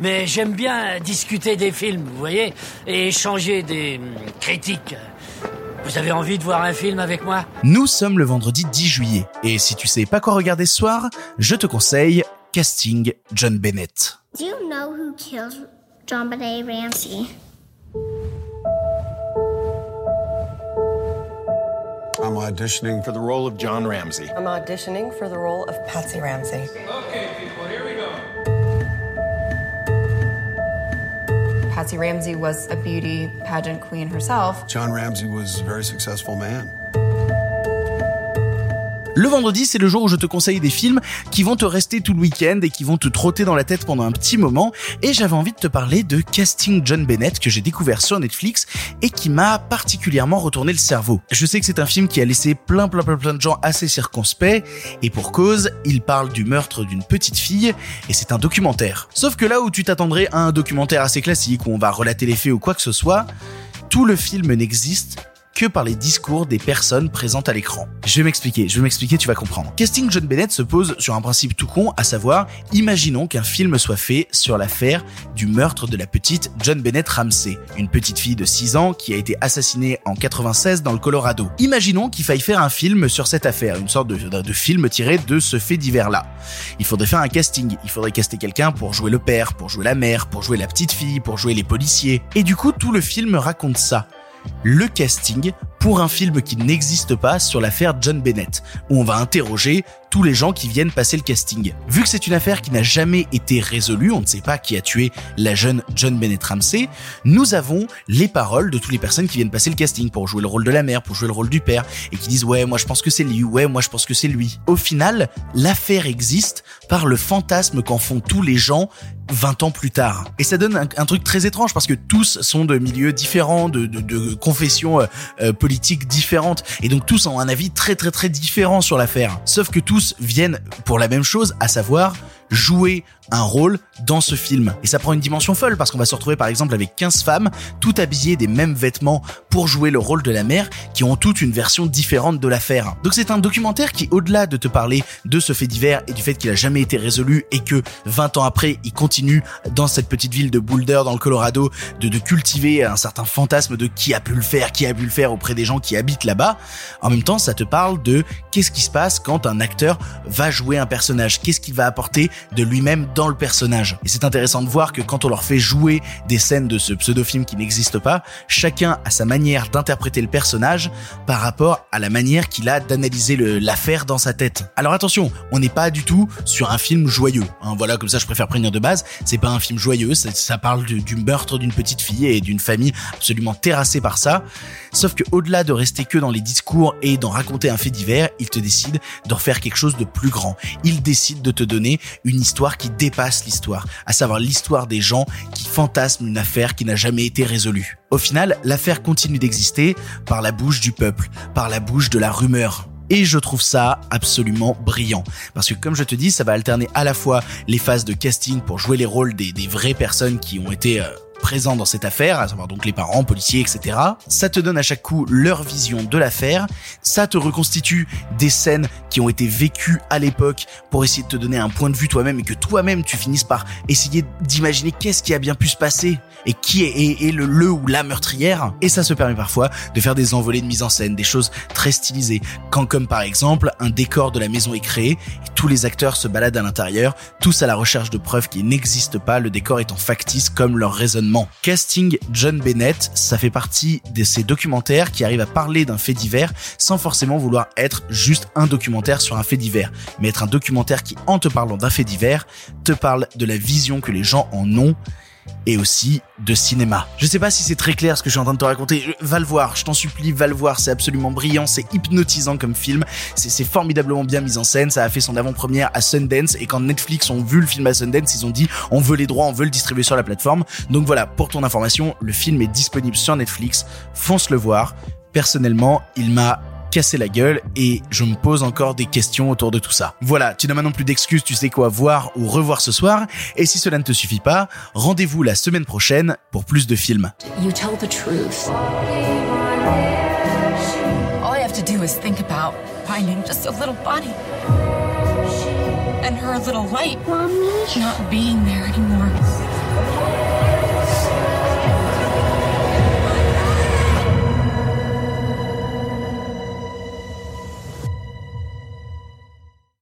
Mais j'aime bien discuter des films, vous voyez, et échanger des hum, critiques. Vous avez envie de voir un film avec moi? Nous sommes le vendredi 10 juillet, et si tu sais pas quoi regarder ce soir, je te conseille Casting John Bennett. Do you know who killed John Benet Ramsey? I'm auditioning for the role of John Ramsey. I'm auditioning for the role of Patsy Ramsey. Okay, people, here Patsy Ramsey was a beauty pageant queen herself. John Ramsey was a very successful man. Le vendredi, c'est le jour où je te conseille des films qui vont te rester tout le week-end et qui vont te trotter dans la tête pendant un petit moment. Et j'avais envie de te parler de Casting John Bennett que j'ai découvert sur Netflix et qui m'a particulièrement retourné le cerveau. Je sais que c'est un film qui a laissé plein plein plein plein de gens assez circonspects et pour cause, il parle du meurtre d'une petite fille et c'est un documentaire. Sauf que là où tu t'attendrais à un documentaire assez classique où on va relater les faits ou quoi que ce soit, tout le film n'existe que par les discours des personnes présentes à l'écran. Je vais m'expliquer, je vais m'expliquer, tu vas comprendre. Casting John Bennett se pose sur un principe tout con, à savoir, imaginons qu'un film soit fait sur l'affaire du meurtre de la petite John Bennett Ramsey, une petite fille de 6 ans qui a été assassinée en 96 dans le Colorado. Imaginons qu'il faille faire un film sur cette affaire, une sorte de, film tiré de ce fait divers-là. Il faudrait faire un casting, il faudrait caster quelqu'un pour jouer le père, pour jouer la mère, pour jouer la petite fille, pour jouer les policiers. Et du coup, tout le film raconte ça le casting pour un film qui n'existe pas sur l'affaire John Bennett, où on va interroger tous les gens qui viennent passer le casting. Vu que c'est une affaire qui n'a jamais été résolue, on ne sait pas qui a tué la jeune John Bennett Ramsey, nous avons les paroles de toutes les personnes qui viennent passer le casting pour jouer le rôle de la mère, pour jouer le rôle du père, et qui disent ouais moi je pense que c'est lui, ouais moi je pense que c'est lui. Au final, l'affaire existe par le fantasme qu'en font tous les gens 20 ans plus tard. Et ça donne un, truc très étrange parce que tous sont de milieux différents, de, confessions euh, euh, différentes, et donc tous ont un avis très très très différent sur l'affaire. Sauf que tous viennent pour la même chose, à savoir jouer un rôle dans ce film. Et ça prend une dimension folle parce qu'on va se retrouver par exemple avec 15 femmes, toutes habillées des mêmes vêtements pour jouer le rôle de la mère, qui ont toutes une version différente de l'affaire. Donc c'est un documentaire qui, au-delà de te parler de ce fait divers et du fait qu'il a jamais été résolu et que 20 ans après, il continue dans cette petite ville de Boulder dans le Colorado de, de cultiver un certain fantasme de qui a pu le faire, qui a pu le faire auprès des gens qui habitent là-bas. En même temps, ça te parle de qu'est-ce qui se passe quand un acteur va jouer un personnage, qu'est-ce qu'il va apporter de lui-même dans le personnage. Et c'est intéressant de voir que quand on leur fait jouer des scènes de ce pseudo-film qui n'existe pas, chacun a sa manière d'interpréter le personnage par rapport à la manière qu'il a d'analyser l'affaire dans sa tête. Alors attention, on n'est pas du tout sur un film joyeux. Hein, voilà, comme ça je préfère prévenir de base, c'est pas un film joyeux, ça, parle du, du meurtre d'une petite fille et d'une famille absolument terrassée par ça. Sauf que au-delà de rester que dans les discours et d'en raconter un fait divers, il te décide d'en faire quelque chose de plus grand. Il décide de te donner une histoire qui dépasse l'histoire, à savoir l'histoire des gens qui fantasment une affaire qui n'a jamais été résolue. Au final, l'affaire continue d'exister par la bouche du peuple, par la bouche de la rumeur, et je trouve ça absolument brillant. Parce que comme je te dis, ça va alterner à la fois les phases de casting pour jouer les rôles des, vraies personnes qui ont été euh, présents dans cette affaire, à savoir donc les parents, policiers, etc. Ça te donne à chaque coup leur vision de l'affaire, ça te reconstitue des scènes qui ont été vécues à l'époque pour essayer de te donner un point de vue toi-même et que toi-même tu finisses par essayer d'imaginer qu'est-ce qui a bien pu se passer et qui est, le ou la meurtrière. Et ça se permet parfois de faire des envolées de mise en scène, des choses très stylisées, quand comme par exemple un décor de la maison est créé et tous les acteurs se baladent à l'intérieur, tous à la recherche de preuves qui n'existent pas, le décor étant factice comme leur raisonnement Casting John Bennett, ça fait partie de ces documentaires qui arrivent à parler d'un fait divers sans forcément vouloir être juste un documentaire sur un fait divers, mais être un documentaire qui, en te parlant d'un fait divers, te parle de la vision que les gens en ont et aussi de cinéma. Je sais pas si c'est très clair ce que je suis en train de te raconter. Va le voir, je t'en supplie, va le voir. C'est absolument brillant, c'est hypnotisant comme film. C'est formidablement bien mis en scène. Ça a fait son avant-première à Sundance et quand Netflix ont vu le film à Sundance, ils ont dit on veut les droits, on veut le distribuer sur la plateforme. Donc voilà, pour ton information, le film est disponible sur Netflix. Fonce le voir. Personnellement, il m'a casser la gueule et je me pose encore des questions autour de tout ça. Voilà, tu n'as maintenant plus d'excuses, tu sais quoi voir ou revoir ce soir et si cela ne te suffit pas, rendez-vous la semaine prochaine pour plus de films. You tell the truth. All I have to do is think about finding just a little bunny. And her little light Mommy? not being there anymore.